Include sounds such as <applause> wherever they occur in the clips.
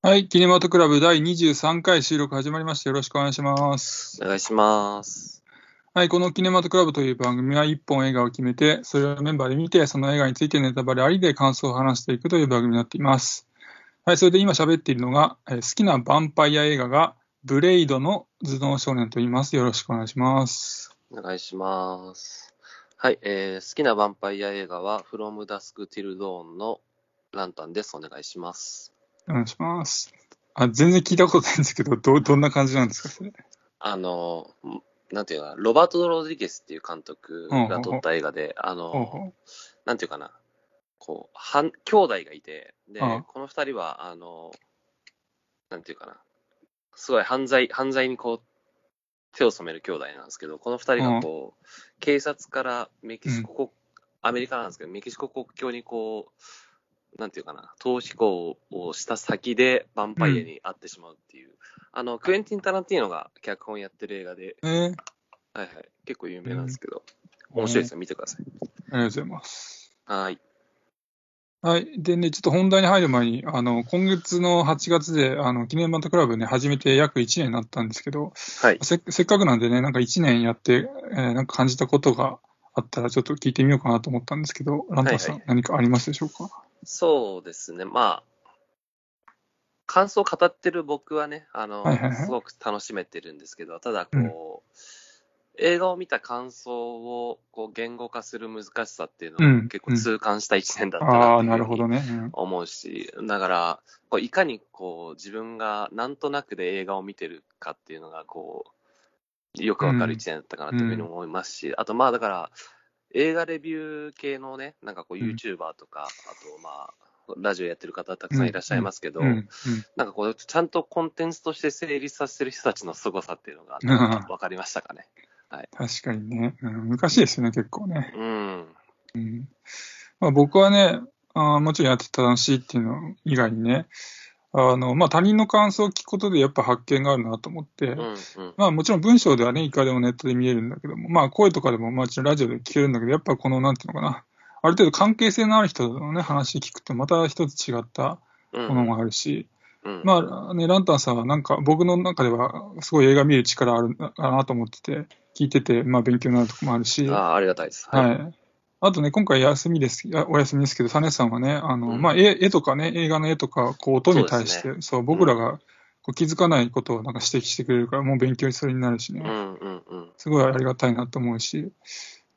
はい、キネマトクラブ第23回収録始まりました。よろしくお願いします。お願いします。はい、このキネマトクラブという番組は1本映画を決めて、それをメンバーで見て、その映画についてネタバレありで感想を話していくという番組になっています。はい、それで今喋っているのが、えー好きなヴァンパイア映画が、ブレイドの頭脳少年と言います。よろしくお願いします。お願いします。はい、えー好きなヴァンパイア映画は、From Dusk Till Dawn のランタンです。お願いします。お願いします。あ、全然聞いたことないんですけど、ど、どんな感じなんですか、それ。あの、んなんていうかな、ロバート・ロドリゲスっていう監督が撮った映画で、あの、なんていうかな、こう、はん兄弟がいて、で、この二人は、あの、なんていうかな、すごい犯罪、犯罪にこう、手を染める兄弟なんですけど、この二人がこう、警察からメキシコ国、アメリカなんですけど、メキシコ国境にこう、なんていうかな、逃避行をした先でヴァンパイアに会ってしまうっていう、あの、クエンティン・タランティーノが脚本やってる映画で、えー、はいはい、結構有名なんですけど、面白いですよ、見てください。ありがとうございます。はい。はい。でね、ちょっと本題に入る前に、あの、今月の8月で、あの、記念バントクラブね、始めて約1年になったんですけど、はい。せせっかくなんでね、なんか1年やって、えーなんか感じたことがあったら、ちょっと聞いてみようかなと思ったんですけど、ランタンさん、はい何かありますでしょうか？そうですね、まあ、感想を語ってる僕はね、あの、はいはいはい。すごく楽しめてるんですけど、ただこう、映画を見た感想をこう言語化する難しさっていうのうん。を結構痛感した一年だったああー、なるほどね。うん。思うし、だから、こういかにこう自分がなんとなくで映画を見てるかっていうのがこう、よくわかる一年だったかなというふうに思いますし、あとまあだから、映画レビュー系のね、なんかこううん YouTuber とか、あとまあ、ラジオやってる方たくさんいらっしゃいますけど、うんうんなんかこう、ちゃんとコンテンツとして成立させてる人たちの凄さっていうのが分かりましたかね。確かにね、うん、難しいですよね、結構ね。うん。うんまあ、僕はねあー、もちろんやってて楽しいっていうの以外にね、あのまあ、他人の感想を聞くことでやっぱ発見があるなと思って、うん。うん。まあもちろん文章ではね、いくらでもネットで見えるんだけども、まあ声とかでももちろんラジオで聞けるんだけど、やっぱこのなんていうのかな、ある程度関係性のある人のね、話聞くとまた一つ違ったうん。ものもあるし、うん。まあね、ランタンさんはなんか僕の中ではすごい映画見る力あるかなと思ってて、聞いてて、まあ勉強になるとこもあるし、ああ、ありがたいです。はい。あとね、今回休みです、お休みですけど、サネさんはね、あの、うんまあ絵、絵とかね、映画の絵とか、こう、音に対して、そそう,、僕らがこう気づかないことをなんか指摘してくれるから、もう勉強にそれになるしね。うんうんうん。すごいありがたいなと思うし、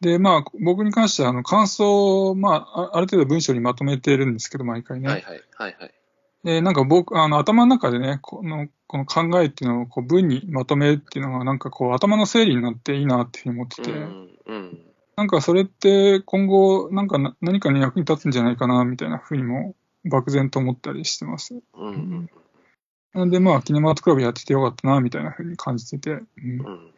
で、まあ、僕に関しては、あの、感想を、まあ、あある程度文章にまとめてるんですけど、毎回ね。はいはい。はいはい。で、なんか僕、あの、頭の中でね、この、この考えっていうのをこう文にまとめるっていうのが、なんかこう、頭の整理になっていいなっていうふうに思ってて、うんうん。なんかそれって今後、なんかな何かに役に立つんじゃないかな、みたいなふうにも、漠然と思ったりしてます。うんうんなんで、まあ、キネマートクラブやっててよかったな、みたいなふうに感じてて、うんうん。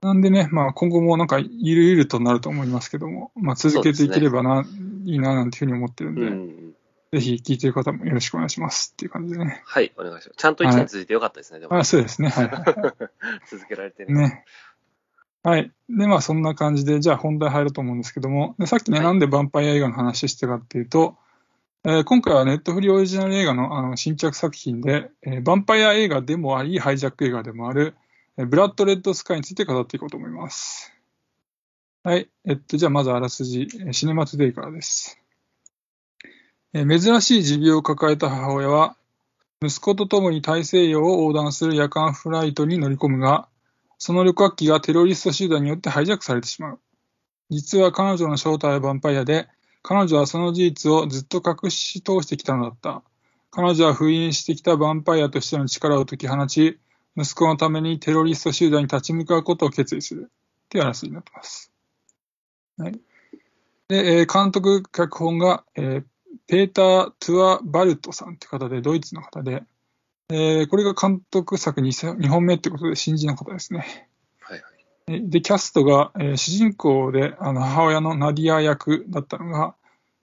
なんでね、まあ、今後もなんか、ゆるゆるとなると思いますけども、まあ、続けていければな、いいな、なんていうふうに思ってるんで、うんうん。ぜひ聞いてる方もよろしくお願いしますっていう感じでね。はい、お願いします。ちゃんと一年続いてよかったですね、でも。あ、そうですね。はいはいは <laughs> 続けられてるい。。ね。はい。で、まあ、そんな感じで、じゃあ本題入ると思うんですけども、でさっきね、はいなんでヴァンパイア映画の話してかっていうと、えー今回はネットフリオリジナル映画のあの新着作品で、えーヴァンパイア映画でもあり、ハイジャック映画でもある、えーブラッド・レッド・スカイについて語っていこうと思います。はい。えっと、じゃあまずあらすじ、えーシネマトゥデイからです。えー珍しい持病を抱えた母親は、息子と共に大西洋を横断する夜間フライトに乗り込むが、その旅客機がテロリスト集団によってハイジャックされてしまう。実は彼女の正体はヴァンパイアで、彼女はその事実をずっと隠し通してきたのだった。彼女は封印してきたヴァンパイアとしての力を解き放ち、息子のためにテロリスト集団に立ち向かうことを決意する。っていう話になってます。はい。で、えー監督、脚本が、えーペーター・トゥア・バルトさんって方で、ドイツの方で、えーこれが監督作 2, 本目ってことで新人の方ですね。はいはい。えで、キャストが、えー主人公であの母親のナディア役だったのが、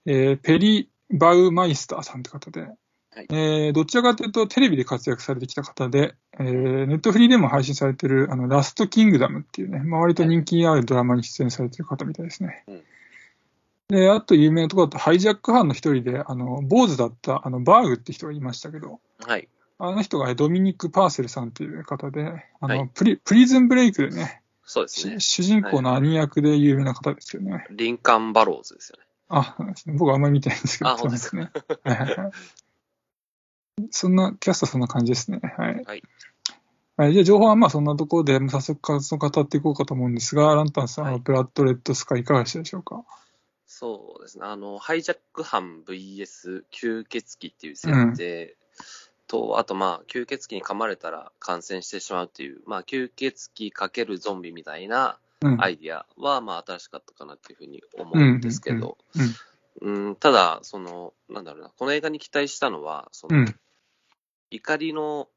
えーペリ・バウマイスターさんって方で、はいえーどちらかというとテレビで活躍されてきた方で、えーネットフリーでも配信されているあのラスト・キングダムっていうね、まあ、割と人気あるドラマに出演されている方みたいですね。うんで、あと有名なところだと、ハイジャック犯の一人で、あの、坊主だった、あの、バーグって人がいましたけど、はい。あの人がドミニク・パーセルさんという方で、あの、はいプリプリズンブレイクでねそうですねし。主人公の兄役で有名な方ですよね。リンカン・バローズですよね。あ、僕はあんまり見てないんですけど、あそうですね。はいはいはいそんな、キャストはそんな感じですね。はい。はい。はい、じゃあ、情報はまあそんなところで、早速感想を語っていこうかと思うんですが、ランタンさんははいブラッドレッドスカイいかがでしたでしょうか？そうですね。あの、ハイジャック犯 VS 吸血鬼っていう設定と、あとまあ、吸血鬼に噛まれたら感染してしまうっていう、まあ、吸血鬼かけるゾンビみたいなうん。アイディアは、まあ、新しかったかなっていうふうに思うんですけど、うんうんただ、その、なんだろうな、この映画に期待したのは、その、うん。怒りの、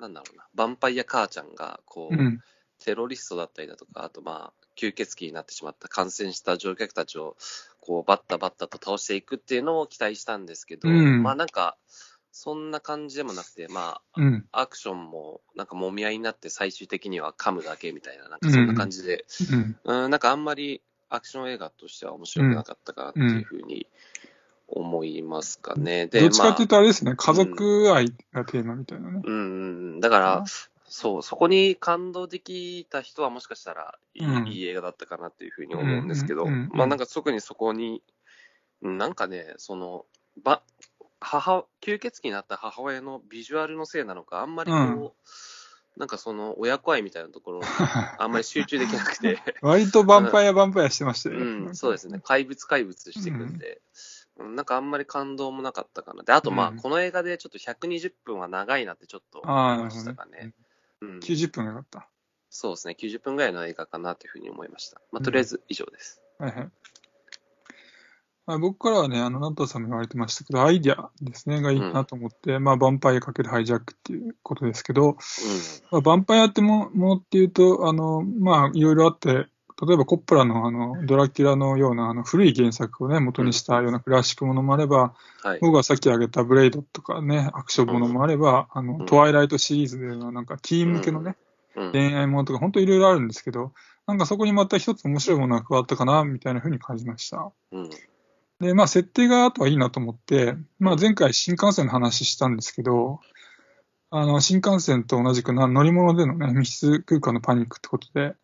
なんだろうな、ヴァンパイア母ちゃんが、こう、うん。テロリストだったりだとか、あとまあ、吸血鬼になってしまった感染した乗客たちを、こう、バッタバッタと倒していくっていうのを期待したんですけど、うんまあなんか、そんな感じでもなくて、まあ、うん。アクションも、なんか揉み合いになって最終的には噛むだけみたいな、なんかそんな感じで、うん。うん、なんかあんまりアクション映画としては面白くなかったかなっていうふうに思いますかね。で、どっちかっていうまあ、とあれですね、家族愛がテーマみたいなね。うんうんうん、だから、そう、そこに感動できた人はもしかしたらいい,、うんいい映画だったかなっていうふうに思うんですけど、うんうんうんまあなんか特にそこに、うんなんかね、その、ば、母、吸血鬼になった母親のビジュアルのせいなのか、あんまりこう、うんなんかその親子愛みたいなところ、<laughs> あんまり集中できなくて、割とヴァンパイアヴァンパイアしてましたよね。うん、そうですね。怪物怪物していくんで、うんなんかあんまり感動もなかったかな。で、あとまあ、うんこの映画でちょっと120分は長いなってちょっと思いましたかね。。うん、90分がよかった。そうですね。90分ぐらいの映画かなというふうに思いました。まあ、とりあえず以上です。はいはい。まあ、僕からはね、あの、ナトさんも言われてましたけど、アイディアですね、がいいなと思って、まあ、ヴァンパイアかけるハイジャックっていうことですけど、まあ、ヴァンパイアってもものっていうと、あの、まあ、いろいろあって、例えばコップラのあの、ドラキュラのようなあの古い原作をね、元にしたようなクラシックものもあれば、うん。はい。僕がさっき挙げたブレイドとかね、アクションものもあれば、あの、うんトワイライトシリーズでのなんかティーン向けのね、うん。恋愛ものとか、本当いろいろあるんですけど、なんかそこにまた一つ面白いものが加わったかな、みたいな風に感じました。うん。で、まあ、設定があとはいいなと思って、まあ、前回新幹線の話したんですけど、あの、新幹線と同じくな乗り物でのね、密室空間のパニックってことで、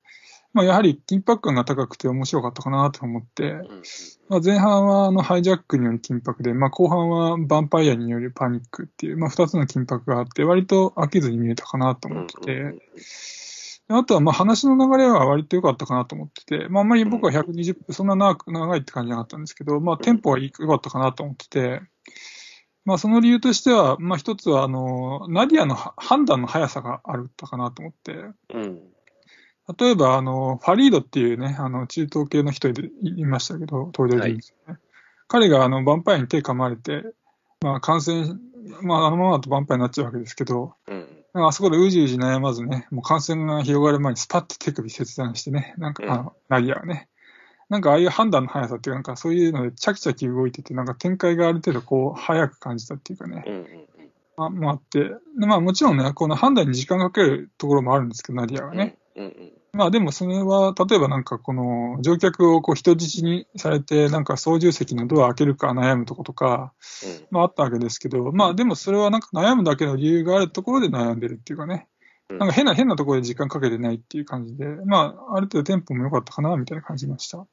まあ、やはり緊迫感が高くて面白かったかなと思って、うん。まあ、前半はあのハイジャックによる緊迫で、まあ、後半はヴァンパイアによるパニックっていう、まあ、二つの緊迫があって、割と飽きずに見えたかなとうん。思ってて、あとはまあ話の流れは割と良かったかなと思ってて、まあ、あんまり僕は120分、そんな長く長いって感じじゃなかったんですけど、まあ、テンポは良かったかなと思ってて、まあ、その理由としては、まあ、一つは、あの、ナディアのは判断の速さがあるったかなと思って、うん。例えば、あの、ファリードっていうね、あの、中東系の人いいましたけど、登場人物ね、彼が、あの、ヴァンパイアに手噛まれて、まあ、感染、まあ、あのままだとヴァンパイアになっちゃうわけですけど、うん。あそこでうじうじ悩まずね、もう感染が広がる前にスパッと手首切断してね、なんか、うんあの、ナディアがね、なんかああいう判断の速さっていうか、なんかそういうのでチャキチャキ動いてて、なんか展開がある程度こう、早く感じたっていうかね、うん。うん。あまああって、でまあもちろんね、この判断に時間かけるところもあるんですけど、ナディアがね。うん。うん。まあでもそれは、例えばなんかこの乗客をこう人質にされて、なんか操縦席のドア開けるか悩むとことか、まああったわけですけど、まあでもそれはなんか悩むだけの理由があるところで悩んでるっていうかね、うん。なんか変な変なところで時間かけてないっていう感じで、まあある程度テンポも良かったかなみたいな感じました。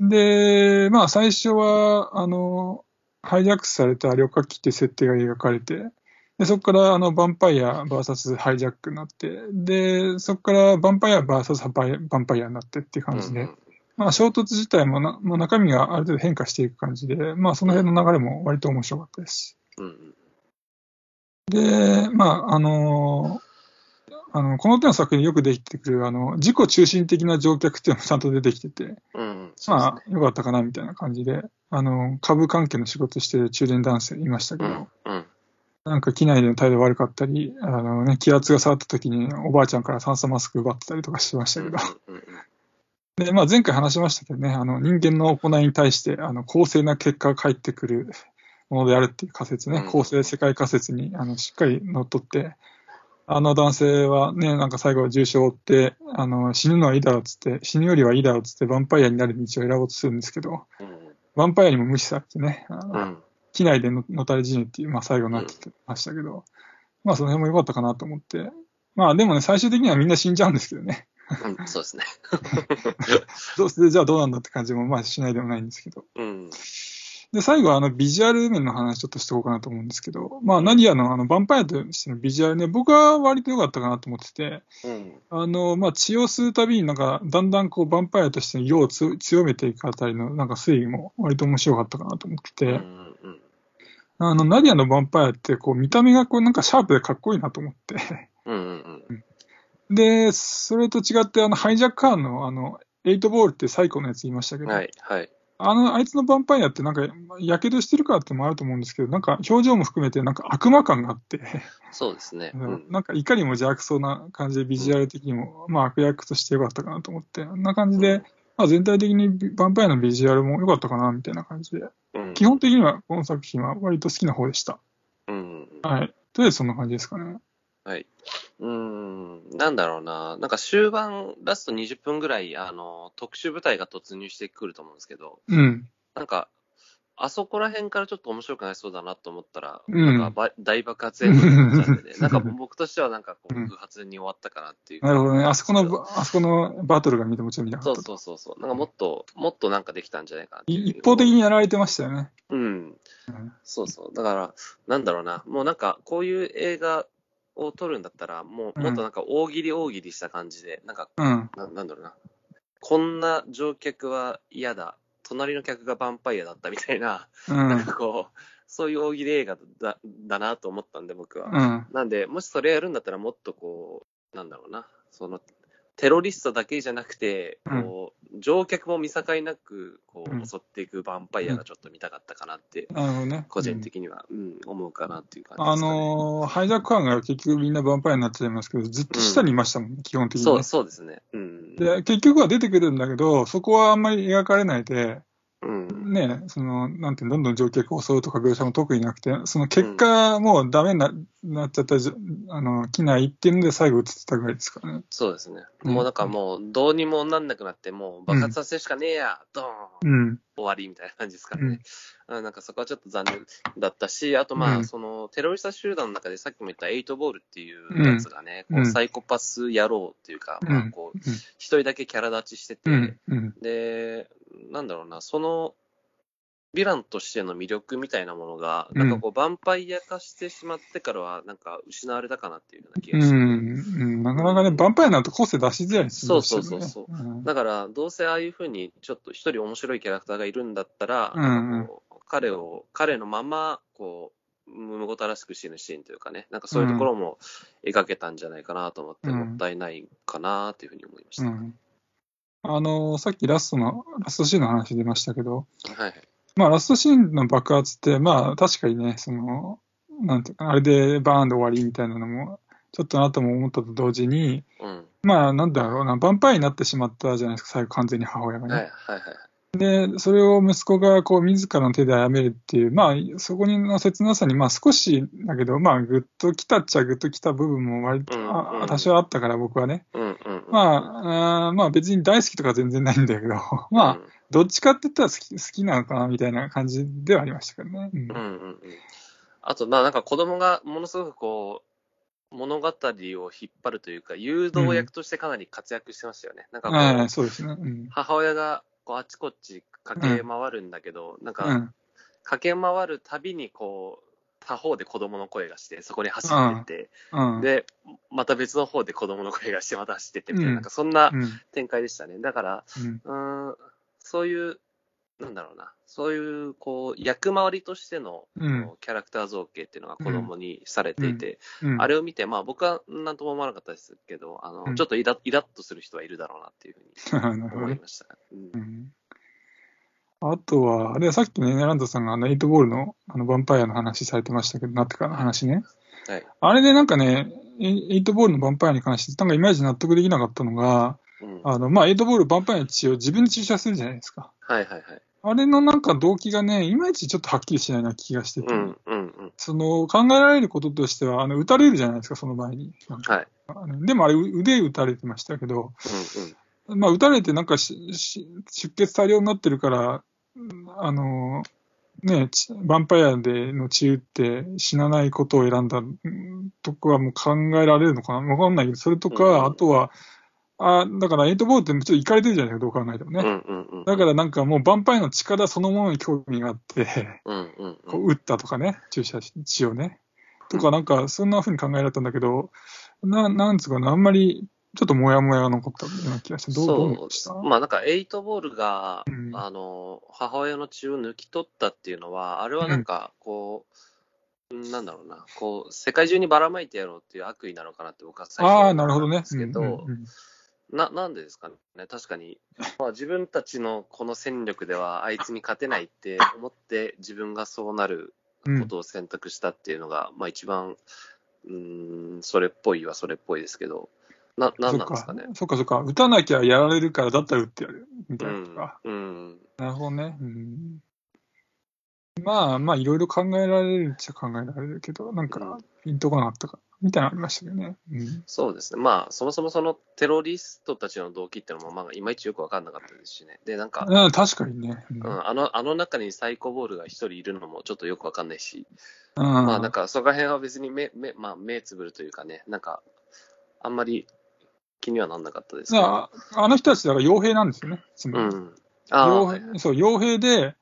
で、まあ最初は、あの、ハイジャックされた旅客機って設定が描かれて、で、そこからあの、ヴァンパイア VS ハイジャックになって、で、そこからヴァンパイア VS ヴァンパイアになってっていう感じで、まあ衝突自体もな、まあ、中身がある程度変化していく感じで、まあその辺の流れも割と面白かったです。うん。で、まあ、あのあの、この手の作品によくできてくる、あの、自己中心的な乗客っていうのもちゃんと出てきてて、うん。まあ、よかったかなみたいな感じで、あの、株関係の仕事してる中年男性いましたけど、うん。うん。なんか機内での態度悪かったり、あのね、気圧が下がった時におばあちゃんから酸素マスク奪ってたりとかしてましたけど、うん。で、まあ前回話しましたけどね、あの、人間の行いに対して、あの、公正な結果が返ってくるものであるっていう仮説ね、うん。公正世界仮説に、あの、しっかり乗っ取って、あの男性はね、なんか最後は重傷を負って、あの、死ぬのはいいだろうっつって、死ぬよりはいいだろうっつって、ヴァンパイアになる道を選ぼうとするんですけど、ヴァンパイアにも無視されてね、あのうん。機内でののたれ死ぬっていう、まあ最後になってましたけど、まあその辺も良かったかなと思って。まあでもね、最終的にはみんな死んじゃうんですけどね。うん、そうですね。<laughs> どうしてじゃあどうなんだって感じもまあしないでもないんですけど。うん。で、最後はあのビジュアル面の話ちょっとしておこうかなと思うんですけど、まあナディアのあのヴァンパイアとしてのビジュアルね、僕は割と良かったかなと思ってて、うん。あの、まあ血を吸うたびになんかだんだんこうヴァンパイアとしての色をつ強めていくあたりのなんか推移も割と面白かったかなと思ってて、うん。うん。あの、ナディアのヴァンパイアってこう見た目がこうなんかシャープでかっこいいなと思って、うん。うん。で、それと違って、あの、ハイジャックカーンの、あの、エイトボールって最古のやつ言いましたけど、はい。はい。あの、あいつのヴァンパイアってなんか、やけどしてるからってのもあると思うんですけど、なんか表情も含めてなんか悪魔感があって、そうですね。<laughs> うん。なんかいかにも邪悪そうな感じでビジュアル的にも、まあ悪役としてよかったかなと思って、あんな感じで、まあ全体的にヴァンパイアのビジュアルも良かったかなみたいな感じで、うん。基本的にはこの作品は割と好きな方でした。うん。はい。とりあえずそんな感じですかね。はい。うーん、なんだろうな。なんか終盤、ラスト20分ぐらい、あの、特殊部隊が突入してくると思うんですけど、うん。なんか、あそこら辺からちょっと面白くなりそうだなと思ったら、うんなんかば大爆発エンドになっちゃってて、<laughs> なんか僕としてはなんかこう発に終わったかなっていう。なるほどね。あそこの、あそこのバトルが見てもちろん見なかそうったと。そうそうそう。なんかもっと、もっとなんかできたんじゃないかな一方的にやられてましたよね。うん。うんそうそう。だから、なんだろうな。もうなんか、こういう映画を撮るんだったら、もう、もっとなんか大喜利大喜利した感じで、なんか、うん。ななんだろうな。こんな乗客は嫌だ。隣の客がヴァンパイアだったみたいな、うなんん。かこう、そういう大喜利映画だだなと思ったんで、僕は。うん。なんで、もしそれやるんだったらもっとこう、なんだろうな。その、テロリストだけじゃなくて、こう、乗客も見境なく、こうんう、襲っていくヴァンパイアがちょっと見たかったかなって、なるほどね。個人うん的には、うん、思うかなっていう感じであ。のーハイジャックカーンが結局みんなヴァンパイアになっちゃいますけど、ずっと下にいましたもんね、基本的にね、そう、そうですね。うん。で、結局は出てくるんだけど、そこはあんまり描かれないで、うん。ね、その、なんてどんどん乗客を襲うとか描写も特になくて、その結果、もうダメにななっちゃったじゃ、あの、機内っていうので最後映ってたぐらいですからね。そうですね。うんもうなんかもう、どうにもなんなくなって、もう爆発させるしかねえや、ドーンうん。終わりみたいな感じですからね。あなんかそこはちょっと残念だったし、あとまあ、うんそのテロリスト集団の中でさっきも言ったエイトボールっていうやつがね、うんこうサイコパス野郎っていうか、うんまあこう、一人だけキャラ立ちしてて、うん。うん。で、なんだろうな、その、ヴィランとしての魅力みたいなものが、うんなんかこう、ヴァンパイア化してしまってからは、なんか失われたかなっていうような気うがして、ん。うん。なかなかね、ヴァンパイアになると個性出しづらいですそうそうそうそううんだから、どうせああいうふうに、ちょっと一人面白いキャラクターがいるんだったら、うん彼を、彼のまま、こう、むごたらしく死ぬシーンというかね、なんかそういうところも描けたんじゃないかなと思って、うんもったいないかなというふうに思いました。うん。あのーさっきラストの、ラストシーンの話出ましたけど、はいはい。まあ、ラストシーンの爆発って、まあ、確かにね、その、なんていうか、あれでバーンで終わりみたいなのも、ちょっとなとも思ったと同時に、うん。まあ、なんだろうな、ヴァンパイアになってしまったじゃないですか、最後完全に母親がね。はいはいはい。で、それを息子がこう自らの手で殺めるっていう、まあ、そこにの切なさに、まあ少しだけど、まあ、ぐっと来たっちゃぐっと来た部分も割と、うんあうん多少あったから僕はね。うん。まあ、あーまあ別に大好きとか全然ないんだけど、<laughs> まあ、うんどっちかって言ったら好き好きなのかなみたいな感じではありましたけどね。うんうんうんうん。あと、まあなんか子供がものすごくこう、物語を引っ張るというか、誘導役としてかなり活躍してましたよね。なんかこう、はいそうですね。うん。母親がこうあっちこっち駆け回るんだけど、なんか、うん。駆け回るたびにこう、他方で子供の声がして、そこに走ってって、うん。で、また別の方で子供の声がして、また走ってってみたいな、うんなんかそんなうん。展開でしたね。だから、うん。ん、そういう、なんだろうな、そういう、こう、役回りとしての、キャラクター造形っていうのが子供にされていて、うん。あれを見て、まあ僕はなんとも思わなかったですけど、あの、うんちょっとイライラッとする人はいるだろうなっていうふうに。<laughs> 思いました。うんうんあとは、あれはさっきね、ランドさんがあのエイトボールのあのヴァンパイアの話されてましたけど、なってからの話ね。はい。あれでなんかね、エイトボールのヴァンパイアに関して、なんかいまいち納得できなかったのが、うん、あの、まあ、エイトボールヴァンパイアの血を自分で注射するじゃないですか。はいはいはい。あれのなんか動機がね、いまいちちょっとはっきりしないな気がしてて、うんうんうん。その考えられることとしては、あの、撃たれるじゃないですか、その場合に。はい。でもあれ、う腕撃たれてましたけど、うんうん。まあ、撃たれてなんかしし出血大量になってるから、うんあの、ね、ちヴァンパイアでの治癒って死なないことを選んだんとかはもう考えられるのかな？わかんないけど、それとか、うんあとは、あだからエイトボールってちょっといかれてるじゃない？ですか、どう考えてもね。うんうんうん。だからなんかもうヴァンパイアの力そのものに興味があって、うんうんこう撃ったとかね、注射し血をね。とかなんかそんな風に考えられたんだけど、ななんつうかな、あんまりちょっとモヤモヤが残ったような気がして、どうそう。ですまあなんか、エイトボールが、うん。あの、母親の血を抜き取ったっていうのは、あれはなんか、こう、うんなんだろうな、こう、世界中にばらまいてやろうっていう悪意なのかなって僕は最初なるほどねったんで。すけど、うんうんうん。な、なんでですかね、確かに、まあ、自分たちのこの戦力ではあいつに勝てないって思って、自分がそうなるうんことを選択したっていうのが、まあ一番、うーん、それっぽいはそれっぽいですけど、な、なんなんですかね。そっかそっか。打たなきゃやられるから、だったら打ってやる。みたういなとか。ん。うん。なるほどね。うん、まあまあ、いろいろ考えられるっちゃ考えられるけど、なんうんか、ピンとこなかったか、みたいなのありましたけどね。うん、そうですね。まあ、そもそもそのテロリストたちの動機っていうのも、まあ、いまいちよく分かんなかったですしね。で、なんか、うん確かにね。うんうん、あの、あの中にサイコボールが一人いるのもちょっとよく分かんないし、うんまあ、なんか、そこら辺は別に目、目、まあ、目つぶるというかね、なんか、あんまり気にはなんなかったですけど。ああの人たちだから傭兵なんですよね。つまりうん。傭兵そう、傭兵で、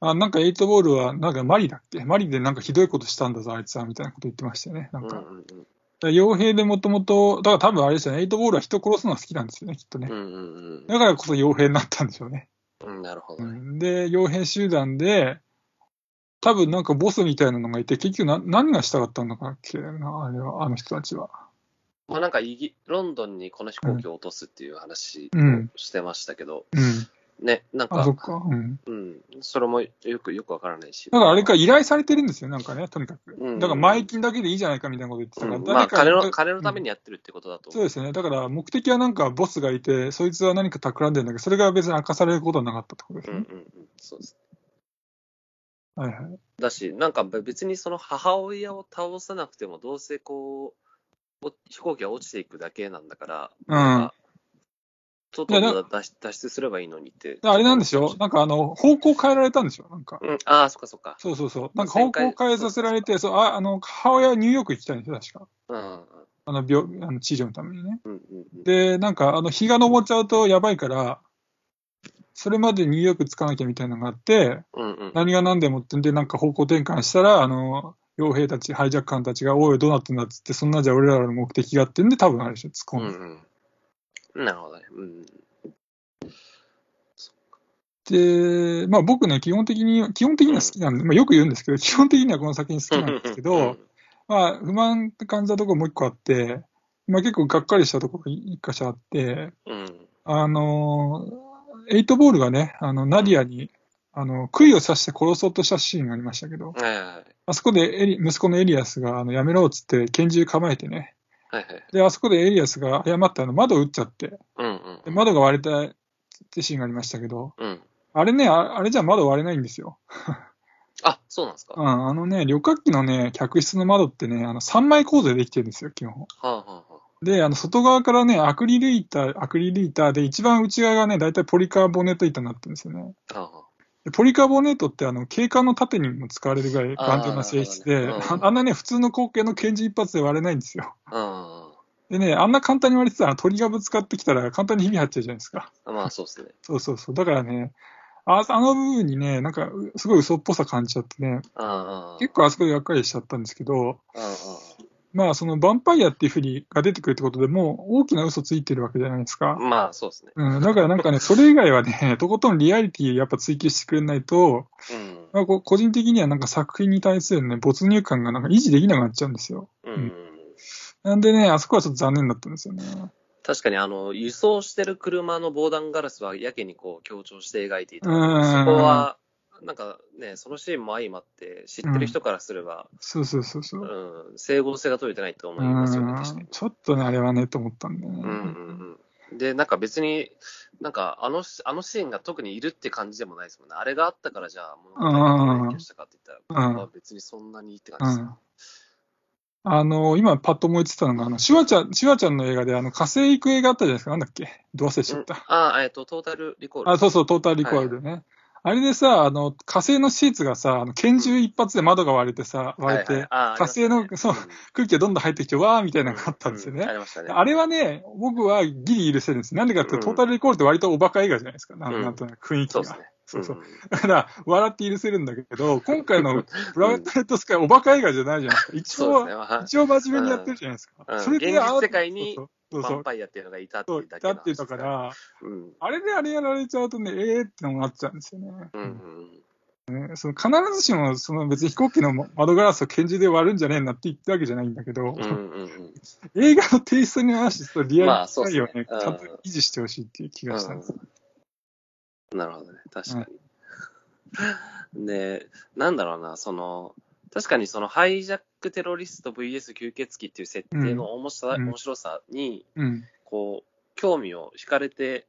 あなんかエイトボールは、なんかマリだっけ？マリでなんかひどいことしたんだぞ、あいつは、みたいなこと言ってましたよね。なんか、うんうん傭兵でもともと、だから多分あれですよね、エイトボールは人殺すのが好きなんですよね、きっとね。うん。うんうんだからこそ傭兵になったんでしょうね。うん。うん、なるほどね。うんで、傭兵集団で、多分なんかボスみたいなのがいて、結局な何がしたかったのかっけな、あれは、あの人たちは。まあ、なんかイギ、ロンドンにこの飛行機を落とすっていう話うんをしてましたけど、うん。ね、なんあ、そっか、か。うん。うん、それもよく、よくわからないし。だからあれか、依頼されてるんですよ、なんかね、とにかく。うんだから前金だけでいいじゃないかみたいなこと言ってたから、うんまあ、金の、金のために。にやってるってことだと思う。そうですね。だから目的はなんかボスがいて、そいつは何か企んでるんだけど、それが別に明かされることはなかったってことですね。うんうんうん。そうです。はいはい。だし、なんか別にその母親を倒さなくても、どうせこう、お飛行機が落ちていくだけなんだから、うん外いやに脱出脱出すればいいのにって。あれなんですよ。なんかあの、方向変えられたんですよ。なんか。うん、ああ、そっかそっか。そうそうそう。なんか方向変えさせられて、そう、あ、あの、母親はニューヨーク行きたいんですよ、確か。うん。あの、病、あの治療のためにね。うんうんうん。で、なんか、あの、日が昇っちゃうとやばいから、それまでニューヨーク着かなきゃみたいなのがあって、うんうん。何が何でもってんで、なんか方向転換したら、あの、傭兵たち、ハイジャック官たちが、おい、どうなってんだっつって、そんなじゃ俺らの目的があってんで、多分あれでしょ、突っ込んで。うんうん。なるほどね。うん。で、まあ僕ね、基本的に、基本的には好きなんで、まあよく言うんですけど、基本的にはこの作品好きなんですけど、まあ不満って感じたところもう一個あって、まあ結構がっかりしたところ一箇所あって、うん。あの、エイトボールがね、あの、ナディアに、あの、杭を刺して殺そうとしたシーンがありましたけど、はいはいはい。あそこでエリ息子のエリアスが、あの、やめろっつって拳銃構えてね、はいはい。で、あそこでエリアスが誤ってあの窓を撃っちゃって、うんうんで窓が割れたってシーンがありましたけど、うん。あれね、ああれじゃ窓割れないんですよ。<laughs> あ、そうなんですか。うはん、あのね、旅客機のね、客室の窓ってね、あの、3枚構造でできてるんですよ、基本。あはあはあ。で、あの、外側からね、アクリル板、アクリル板で、一番内側がね、だいたいポリカーボネット板になってるんですよね。はあはあでポリカーボネットって、あの、警官の盾にも使われるぐらい頑丈な性質で、あねうんああんなね、普通の口径の拳銃一発で割れないんですよ。あでね、あんな簡単に割れてたら鳥がぶつかってきたら簡単にひび入っちゃうじゃないですか。あ。まあそうですね。そうそうそう。だからね、ああの部分にね、なんか、うすごい嘘っぽさ感じちゃってね。結構あそこでがっかりしちゃったんですけど。まあ、そのヴァンパイアっていうふうにが出てくるってことでもう大きな嘘ついてるわけじゃないですか。まあそうですね。うん、だからなんかね、それ以外はね、<laughs> とことんリアリティやっぱ追求してくれないと、うん。まあ、こ個人的にはなんか作品に対するね、没入感がなんか維持できなくなっちゃうんですよ。うん。なんでね、あそこはちょっと残念だったんですよね。確かにあの、輸送してる車の防弾ガラスはやけにこう強調して描いていたうんので、そこは、なんかね、そのシーンも相まって、知ってる人からすれば、そうそうそうそうう。ん、整合性が取れてないと思ういますよね、確かにん。ちょっとね、あれはね、と思ったんでね。うんうんうん。で、なんか別に、なんかあのし、あのシーンが特にいるって感じでもないですもんね。あれがあったからじゃあ、物語が影響したかって言ったら、うん僕は別にそんなにってう感じです。ん。あの、今パッと思いついたのが、あの、シュワちゃん、シュワちゃんの映画で、あの、火星行く映画あったじゃないですか。なんだっけどう忘れちゃった。ああ、えっと、トータルリコール。あ、そうそう、トータルリコールでね。あれでさ、あの、火星の施設がさ、あの拳銃一発で窓が割れてさ、割れて、はいはいあー火星の、ねそう、空気がどんどん入ってきて、わーみたいなのがあったんですよね。ううありましたね。あれはね、僕はギリ許せるんです。なんでかってトータルレコールって割とおバカ映画じゃないですか。なんうんなんとなく雰囲気が。そうですね。そうそう。んだから、笑って許せるんだけど、今回の <laughs> ブラッドレッドスカイ、おバカ映画じゃないじゃないですか。一応一応真面目にやってるじゃないですか。うんそれで、現実世界にヴァンパイアっていうのがいたってそ、いううだけだってなんですだから、うん。あれであれやられちゃうとね、ええー、ってのもなっちゃうんですよね。うんうんねその必ずしも、その別に飛行機の窓ガラスを拳銃で割るんじゃねえなって言ったわけじゃないんだけど、うん。うんうんうん。映画のテイストに合わせて、リアまあルそうっすねさをね、うんちゃんと維持してほしいっていう気がしたんです。うんなるほどね。確かに。で、なんだろうな、その、確かにそのハイジャックテロリスト VS 吸血鬼っていう設定の面白さ,、うん面白さに、うん。こう、興味を惹かれて、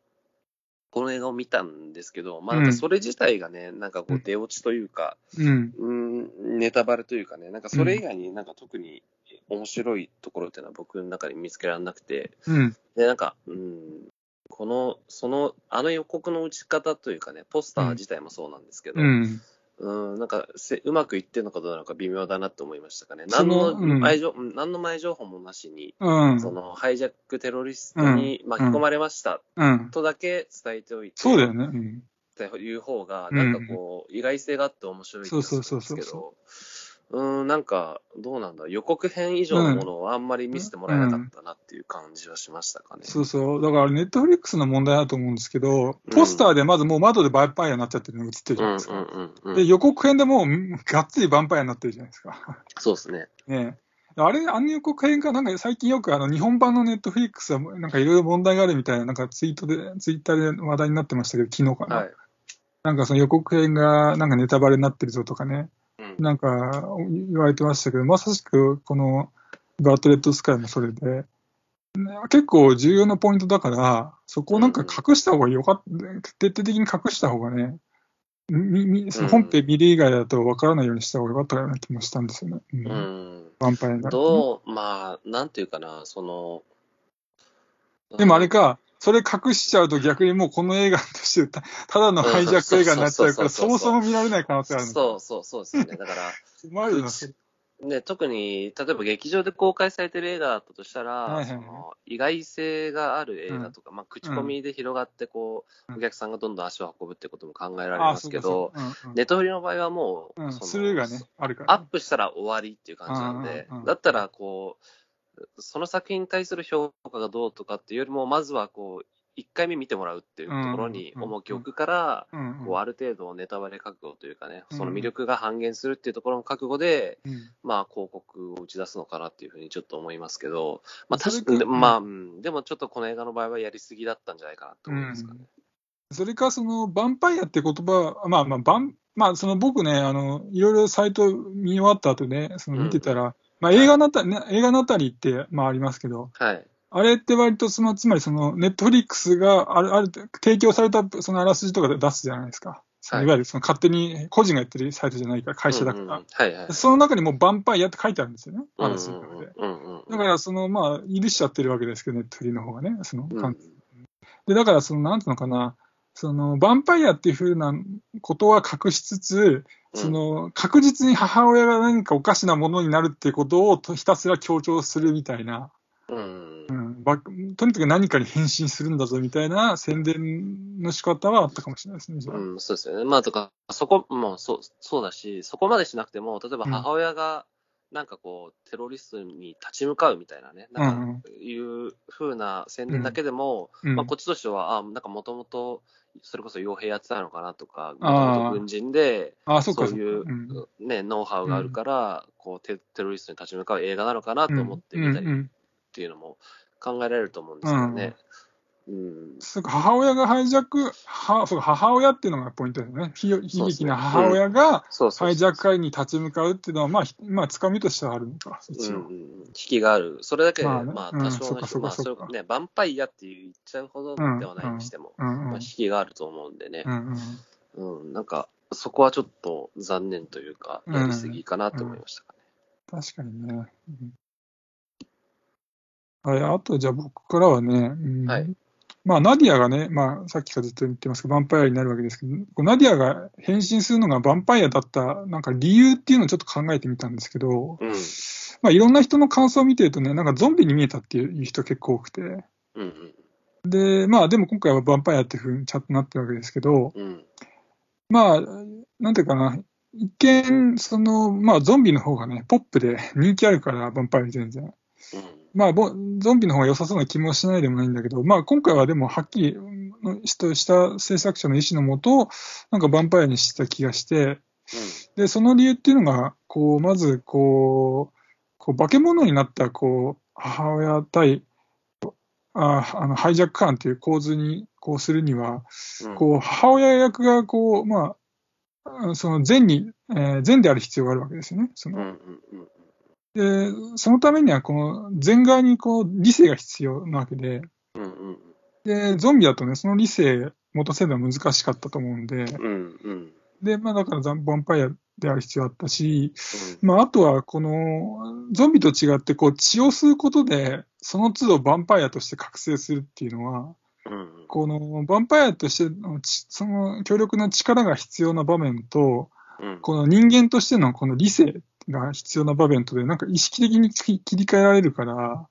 この映画を見たんですけど、まあ、うんなんかそれ自体がね、なんかこう出落ちというか、うん。うん、ネタバレというかね、なんかそれ以外になんか特に面白いところっていうのは僕の中に見つけられなくて、うん。で、なんか、うん、この、その、あの予告の打ち方というかね、ポスター自体もそうなんですけど、うん。うん、なんかせ、うまくいってるのかどうなのか微妙だなと思いましたかね。そ何ののうん前情、うん何の前情報もなしに、うん。その、ハイジャックテロリストに巻き込まれましたうん。とだけ伝えておいて、そうだよね。うん。っていう方が、うんなんかこう、意外性があって面白い気がするんですけそうそうそうど、うん、なんか、どうなんだ、予告編以上のものをあんまり見せてもらえなかったなっていう感じはしましたかね。そうそう。だから、ネットフリックスの問題だと思うんですけど、ポスターでまずもう窓でバンパイアになっちゃってるのが映ってるじうんゃないですか。うんうんうん。で、予告編でもう、んがっつりバンパイアになってるじゃないですか。そうですね。ねえあれ、あの予告編か、なんか最近よくあの日本版のネットフリックスはなんかいろいろ問題があるみたいな、なんかツイートで、ツイッターで話題になってましたけど、昨日かな。はい。なんかその予告編がなんかネタバレになってるぞとかね、うんなんか言われてましたけど、まさしくこのバートレットスカイもそれで、ね結構重要なポイントだから、そこをなんか隠した方がよかった、徹底的に隠した方がね、本編見る以外だと分からないようにした方がよかったような気もしたんですよね。うんうん。ヴァンパイアが。どう、まあ、なんていうかな、その、でもあれか、それ隠しちゃうと逆にもうこの映画としてたただのハイジャック映画になっちゃうから、そもそも見られない可能性ある。<laughs> そうそうそうですね。だから、ね、特に、例えば劇場で公開されてる映画だったとしたら、はいはいはいその意外性がある映画とか、まあ、口コミで広がって、こう、うんお客さんがどんどん足を運ぶってことも考えられますけど、うんうんネットフリの場合はもう、うん、そのね、アップしたら終わりっていう感じなんでうんうんうん、だったら、こう、その作品に対する評価がどうとかっていうよりも、まずは、こう、一回目見てもらうっていうところに重きを置くから、こうある程度ネタバレ覚悟というかね、うん。その魅力が半減するっていうところの覚悟で、うん。まあ広告を打ち出すのかなっていうふうにちょっと思いますけど、まあ確かに、かまあ、うん、でもちょっとこの映画の場合はやりすぎだったんじゃないかなと思いますかね。それか、その、ヴァンパイアって言葉は、まあまあ、バン、まあ、その僕ね、あの、いろいろサイト見終わった後ね、その見てたら、まあ映画のあたり、ね、映画のあたりって、まあありますけど、はい。あれって割とその、つまりその、ネットフリックスがある、ある、提供されたそのあらすじとかで出すじゃないですか。はいいわゆるその勝手に個人がやってるサイトじゃないから、会社だから。うんうんはいはい。その中にもうヴァンパイアって書いてあるんですよね、あらすじの中で。うんだから、その、まあ、許しちゃってるわけですけど、ネットフリの方がね、その、うんで、だから、その、なんていうのかな、その、ヴァンパイアっていうふうなことは隠しつつ、その、確実に母親が何かおかしなものになるっていうことをとひたすら強調するみたいな、うん。うん、ばとにかく何かに変身するんだぞみたいな宣伝の仕方はあったかもしれないですね。うん、そうですよね。まあ、とか、そこ、もうそう、そうだし、そこまでしなくても、例えばうん。母親が、なんかこう、テロリストに立ち向かうみたいなね、なんか、いう風な宣伝だけでも、うん。まあ、こっちとしては、あなんかもともと、それこそ傭兵やってたのかなとか、軍人で、あ、そういうね、ノウハウがあるから、こうテ、テロリストに立ち向かう映画なのかなと思って見たりっていうのも考えられると思うんですけどね。うん。そうか母親がハイジャック、はそうか母親っていうのがポイントですね。ひ悲劇な母親がハイジャック会に立ち向かうっていうのは、まあ、ひまあ、つかみとしてはあるのか、一応。うんうん、引きがある。それだけで、ままあ、あねうん多少の、そっかそっかまあ、それね、ヴァンパイアって言っちゃうほどではないにしても、うんうんまあ、引きがあると思うんでね。う、んうん。うん、なんか、そこはちょっと残念というか、やりすぎかなと思いましたかね。確かにね。うん。はい、あと、じゃあ僕からはね、うん。はいまあ、ナディアがね、まあ、さっきからずっと言ってますけど、ヴァンパイアになるわけですけど、ナディアが変身するのがヴァンパイアだった、なんか理由っていうのをちょっと考えてみたんですけど、うん。まあ、いろんな人の感想を見てるとね、なんかゾンビに見えたっていう人結構多くて、うんうん。で、まあ、でも今回はヴァンパイアっていうふうにちゃんとなってるわけですけど、うん。まあ、なんていうかな、一見、その、まあ、ゾンビの方がね、ポップで人気あるから、ヴァンパイア全然。うん。まあ、ボゾンビの方が良さそうな気もしないでもないんだけど、まあ、今回はでも、はっきりのしたした制作者の意思のもと、なんかヴァンパイアにしてた気がして、で、その理由っていうのが、こう、まず、こう、こう化け物になった、こう、母親対、ああの、ハイジャック犯っていう構図に、こうするには、うん。こう、母親役が、こう、まあ、あその善に、えー善である必要があるわけですよね。そうん。うのん。うん。で、そのためには、この善側にこう理性が必要なわけで、うん。うん。で、ゾンビだとね、その理性持たせるのは難しかったと思うんで、うん。うん。で、まあだからザンヴァンパイアである必要あったし、まああとはこの、ゾンビと違ってこう血を吸うことで、その都度ヴァンパイアとして覚醒するっていうのは、うん。このヴァンパイアとしてのちその強力な力が必要な場面と、うん。この人間としてのこの理性が必要な場面とで、なんか意識的に切切り替えられるから、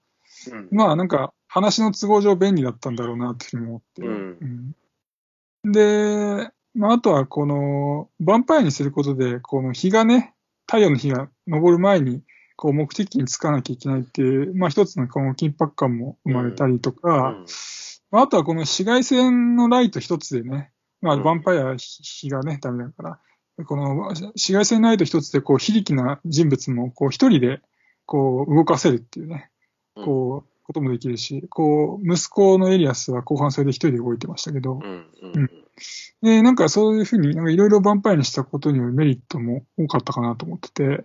うん。まあなんか話の都合上便利だったんだろうなっていうふうに思って。うんうんで、まああとはこの、ヴァンパイアにすることで、この日がね、太陽の日が昇る前に、こう目的地に着かなきゃいけないっていう、まあ一つのこの緊迫感も生まれたりとか、うん。まああとはこの紫外線のライト一つでね、まあうんヴァンパイアは日がね、ダメだから、この紫外線ライト一つで、こう、非力な人物も、こう、一人で、こう、動かせるっていうね、こう、こともできるし、こう、息子のエリアスは後半それで一人で動いてましたけど、うん。うん。で、なんかそういうふうに、なんかいろいろヴァンパイアにしたことによるメリットも多かったかなと思ってて、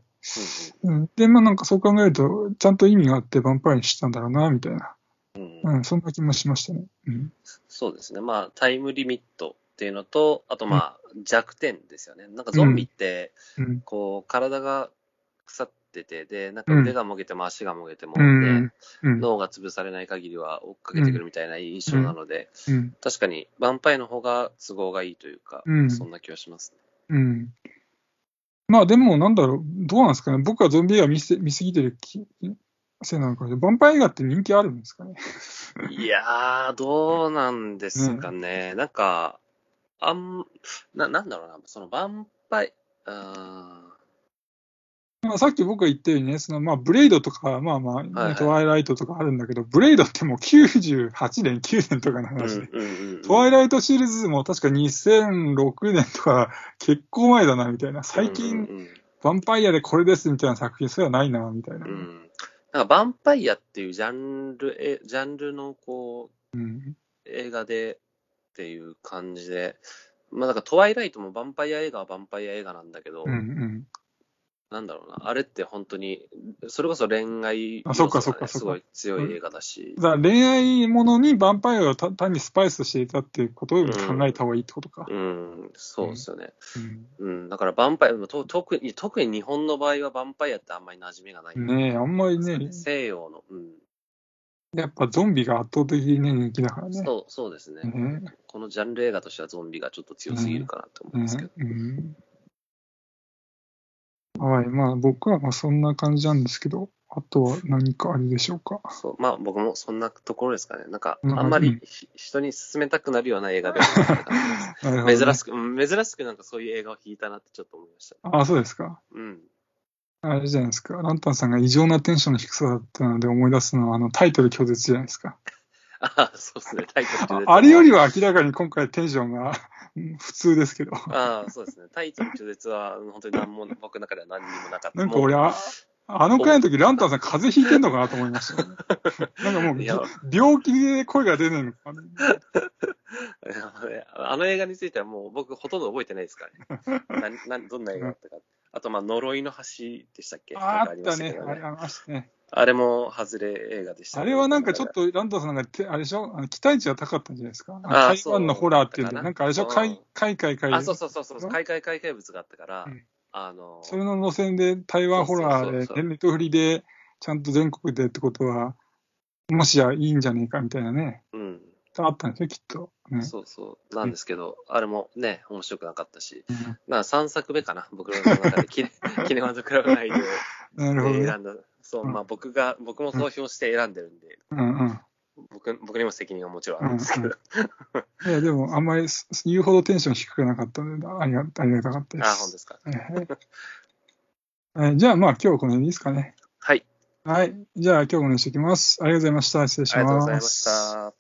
うん、で、まあなんかそう考えると、ちゃんと意味があってヴァンパイアにしたんだろうな、みたいな、うん。うん、そんな気もしましたね。うん。そうですね。まあ、タイムリミットっていうのと、あとまあ、弱点ですよね。なんかゾンビって、うん。こう、体が腐ってて、で、なんか腕がもげても足がもげても。脳が潰されない限りは追っかけてくるみたいな印象なので、うん。確かに、ヴァンパイアの方が都合がいいというか、うんそんな気はしますね。うん。まあでも、なんだろう、どうなんですかね。僕はゾンビ映画見せ見すぎてる気せいなのか、ヴァンパイア映画って人気あるんですかね。いやー、どうなんですかね。なんか、あん、な、なんだろうな、そのヴァンパイ、あまあ、さっき僕が言ったようにね、そのまあブレイドとか、まあまあ、ねはいトワイライトとかあるんだけど、ブレイドってもう98年、9年とかの話で。トワイライトシリーズも確か2006年とか結構前だな、みたいな。最うん近、ヴァンパイアでこれですみたいな作品、それはないな、みたいな。うん。なんか、ヴァンパイアっていうジャンル、えジャンルのこう、うん。映画でっていう感じで、まあなんかトワイライトもヴァンパイア映画はヴァンパイア映画なんだけど、うん。うん。なんだろうな、あれって本当に、それこそ恋愛あそっかそっかすごい強い映画だし、だ恋愛ものにヴァンパイアをた単にスパイスとしていたっていうことを考えた方がいいってことか。うん、そうですよね。うんうん、だからヴァンパイア、と特に、特に日本の場合はヴァンパイアってあんまり馴染みがない。ねえ、あんまりね、西洋の、うん、やっぱゾンビが圧倒的にね、人気だからね。そう、そうですね。ねこのジャンル映画としてはゾンビがちょっと強すぎるかなと思いますけど。うんはい、まあ僕はまあそんな感じなんですけど、あとは何かあれでしょうか？そう、まあ僕もそんなところですかね。なんか、うんあんまりひ人に勧めたくなるような映画ではないか <laughs> なね珍しく、うん珍しくなんかそういう映画を引いたなってちょっと思いました。あ、そうですか。うん。あれじゃないですか。ランタンさんが異常なテンションの低さだったので思い出すのは、あのタイトル拒絶じゃないですか。<laughs> あそうですね、タイトル拒あ絶あれよりは明らかに今回テンションがうん普通ですけど。ああ、そうですね。タイトル拒絶は、本当に何も、僕の中では何にもなかった。なんか俺、ああの回の時、ランタンさん風邪ひいてんのかなと思いましたよね。<laughs> なんかもう病気で声が出ないのかな。あの映画についてはもう僕ほとんど覚えてないですからね。<laughs> ななどんな映画だったか。あと、まあ、呪いの橋でしたっけ？ああったね。ありましたね。あれも外れ映画でしたね、あれはなんかちょっと、ランタンさんがて、あれでしょ？あの期待値が高かったんじゃないですか？あー台湾のホラーっていうんで、そうだったかな。なんかあれでしょ？うん海海海海あ、そうそうそうそう、開会開会物があったから、うん。あの、それの路線で台湾ホラーで、ネットフリで、ちゃんと全国でってことは、もしやいいんじゃねえかみたいなね。うん。たあったんですよ、きっと。ね、そうそう。なんですけど、あれもね、面白くなかったし。うんまあ3作目かな、僕の中で。キネ <laughs> キネマンドクラブ内でなるほどね。選んだ。そう、うんまあ僕が、僕も投票して選んでるんで、うんうん。僕僕にも責任はもちろんあるんですけど。いや、でも、あんまりす言うほどテンション低くなかったので、ありがありがたかったです。あ、本当ですか。えーえーじゃあ、まあ、今日はこの辺でいいですかね。はい。はい。じゃあ、今日もねしておきます。ありがとうございました。失礼しありがとうます。ございました。